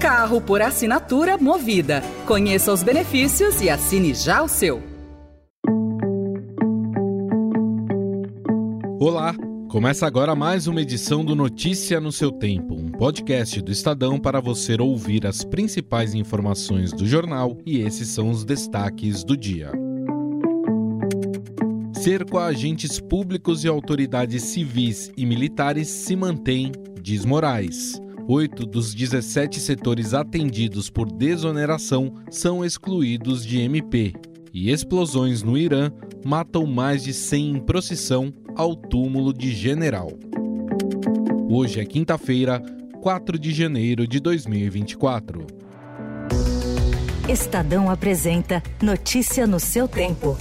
Carro por assinatura movida. Conheça os benefícios e assine já o seu. Olá, começa agora mais uma edição do Notícia no seu tempo, um podcast do Estadão para você ouvir as principais informações do jornal e esses são os destaques do dia. Cerco a agentes públicos e autoridades civis e militares se mantém, diz Moraes. Oito dos 17 setores atendidos por desoneração são excluídos de MP. E explosões no Irã matam mais de 100 em procissão ao túmulo de general. Hoje é quinta-feira, 4 de janeiro de 2024. Estadão apresenta Notícia no seu tempo.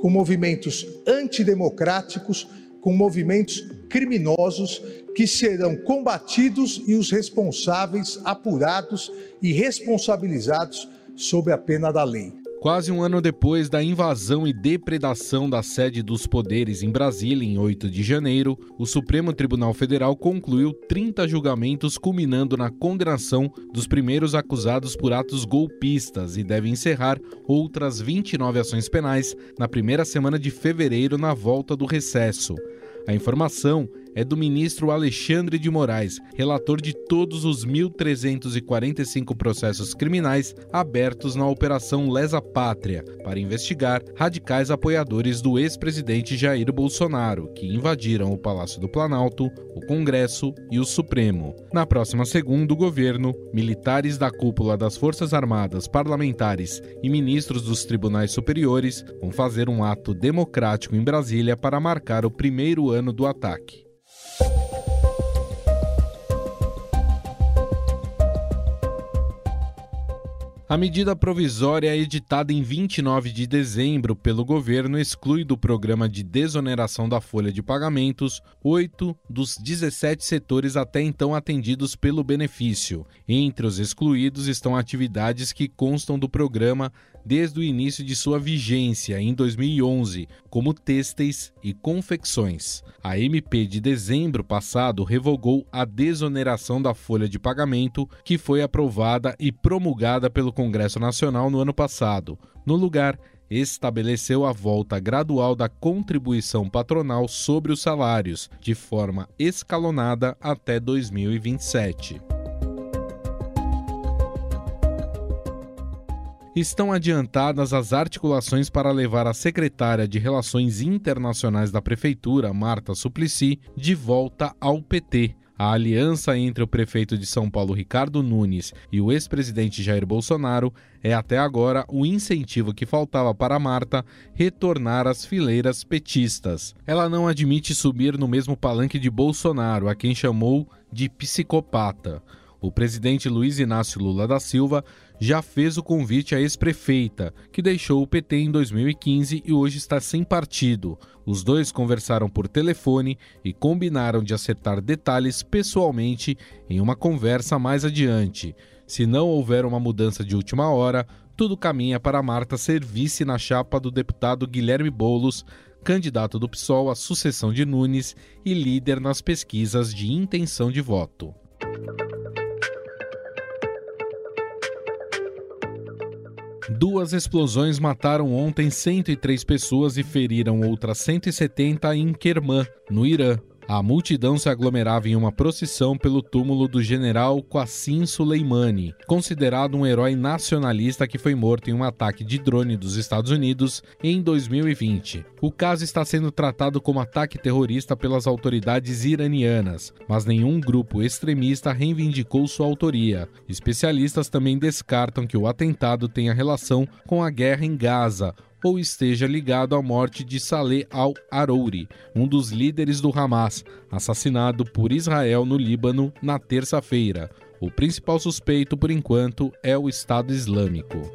Com movimentos antidemocráticos, com movimentos criminosos que serão combatidos e os responsáveis apurados e responsabilizados sob a pena da lei. Quase um ano depois da invasão e depredação da sede dos poderes em Brasília, em 8 de janeiro, o Supremo Tribunal Federal concluiu 30 julgamentos, culminando na condenação dos primeiros acusados por atos golpistas e deve encerrar outras 29 ações penais na primeira semana de fevereiro, na volta do recesso. A informação é do ministro Alexandre de Moraes, relator de todos os 1.345 processos criminais abertos na Operação Lesa Pátria, para investigar radicais apoiadores do ex-presidente Jair Bolsonaro, que invadiram o Palácio do Planalto, o Congresso e o Supremo. Na próxima segunda, o governo, militares da cúpula das Forças Armadas, parlamentares e ministros dos tribunais superiores vão fazer um ato democrático em Brasília para marcar o primeiro ano do ataque. A medida provisória editada em 29 de dezembro pelo governo exclui do programa de desoneração da folha de pagamentos oito dos 17 setores até então atendidos pelo benefício. Entre os excluídos estão atividades que constam do programa desde o início de sua vigência, em 2011, como têxteis e confecções. A MP de dezembro passado revogou a desoneração da folha de pagamento, que foi aprovada e promulgada pelo Congresso Nacional no ano passado. No lugar, estabeleceu a volta gradual da contribuição patronal sobre os salários, de forma escalonada até 2027. estão adiantadas as articulações para levar a secretária de Relações Internacionais da Prefeitura, Marta Suplicy, de volta ao PT. A aliança entre o prefeito de São Paulo, Ricardo Nunes, e o ex-presidente Jair Bolsonaro é até agora o incentivo que faltava para Marta retornar às fileiras petistas. Ela não admite subir no mesmo palanque de Bolsonaro, a quem chamou de psicopata. O presidente Luiz Inácio Lula da Silva já fez o convite à ex-prefeita, que deixou o PT em 2015 e hoje está sem partido. Os dois conversaram por telefone e combinaram de acertar detalhes pessoalmente em uma conversa mais adiante. Se não houver uma mudança de última hora, tudo caminha para Marta ser vice na chapa do deputado Guilherme Bolos, candidato do PSOL à sucessão de Nunes e líder nas pesquisas de intenção de voto. Duas explosões mataram ontem 103 pessoas e feriram outras 170 em Kerman, no Irã. A multidão se aglomerava em uma procissão pelo túmulo do general Qassim Soleimani, considerado um herói nacionalista que foi morto em um ataque de drone dos Estados Unidos em 2020. O caso está sendo tratado como ataque terrorista pelas autoridades iranianas, mas nenhum grupo extremista reivindicou sua autoria. Especialistas também descartam que o atentado tenha relação com a guerra em Gaza ou esteja ligado à morte de Saleh al-Arouri, um dos líderes do Hamas, assassinado por Israel no Líbano na terça-feira. O principal suspeito, por enquanto, é o Estado Islâmico.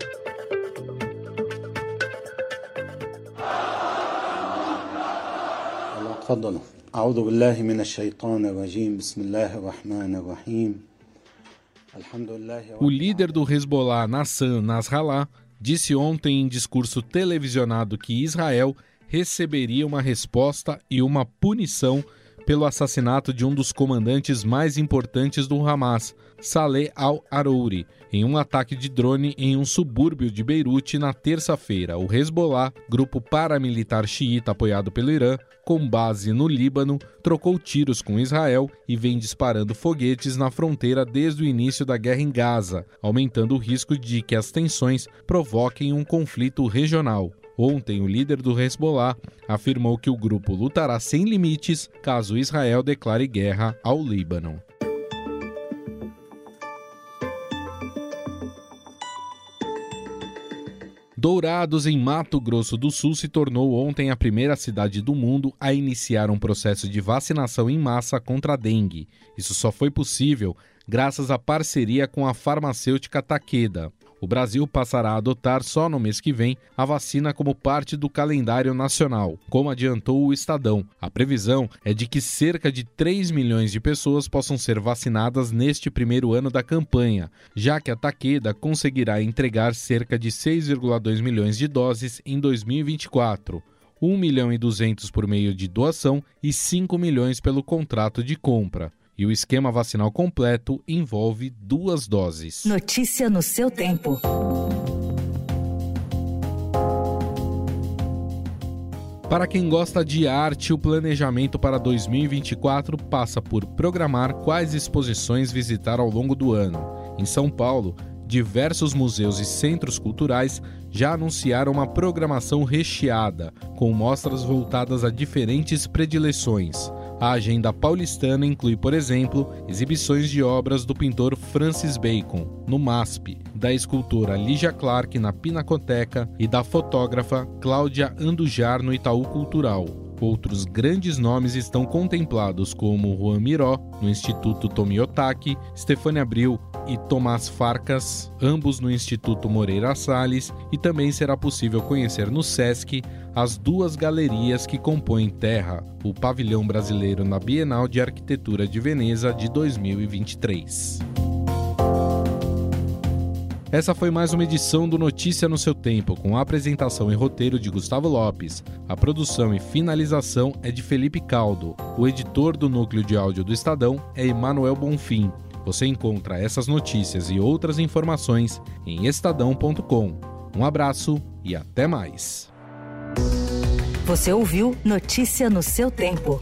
O líder do Hezbollah, Nassan Nasrallah, disse ontem em discurso televisionado que Israel receberia uma resposta e uma punição pelo assassinato de um dos comandantes mais importantes do Hamas, Saleh al-Arouri, em um ataque de drone em um subúrbio de Beirute na terça-feira. O Hezbollah, grupo paramilitar xiita apoiado pelo Irã, com base no Líbano, trocou tiros com Israel e vem disparando foguetes na fronteira desde o início da guerra em Gaza, aumentando o risco de que as tensões provoquem um conflito regional. Ontem, o líder do Hezbollah afirmou que o grupo lutará sem limites caso Israel declare guerra ao Líbano. Dourados, em Mato Grosso do Sul, se tornou ontem a primeira cidade do mundo a iniciar um processo de vacinação em massa contra a dengue. Isso só foi possível graças à parceria com a farmacêutica Takeda o Brasil passará a adotar só no mês que vem a vacina como parte do calendário nacional, como adiantou o Estadão. A previsão é de que cerca de 3 milhões de pessoas possam ser vacinadas neste primeiro ano da campanha, já que a Takeda conseguirá entregar cerca de 6,2 milhões de doses em 2024. 1 milhão e 200 por meio de doação e 5 milhões pelo contrato de compra. E o esquema vacinal completo envolve duas doses. Notícia no seu tempo. Para quem gosta de arte, o planejamento para 2024 passa por programar quais exposições visitar ao longo do ano. Em São Paulo, diversos museus e centros culturais já anunciaram uma programação recheada, com mostras voltadas a diferentes predileções. A agenda paulistana inclui, por exemplo, exibições de obras do pintor Francis Bacon, no MASP, da escultora Lígia Clark na Pinacoteca e da fotógrafa Cláudia Andujar no Itaú Cultural. Outros grandes nomes estão contemplados, como Juan Miró, no Instituto Tomiotaki, Stefania Abril e Tomás Farcas, ambos no Instituto Moreira Salles, e também será possível conhecer no SESC as duas galerias que compõem Terra, o pavilhão brasileiro na Bienal de Arquitetura de Veneza de 2023. Essa foi mais uma edição do Notícia no seu Tempo, com a apresentação e roteiro de Gustavo Lopes. A produção e finalização é de Felipe Caldo. O editor do núcleo de áudio do Estadão é Emanuel Bonfim. Você encontra essas notícias e outras informações em estadão.com. Um abraço e até mais. Você ouviu Notícia no seu tempo.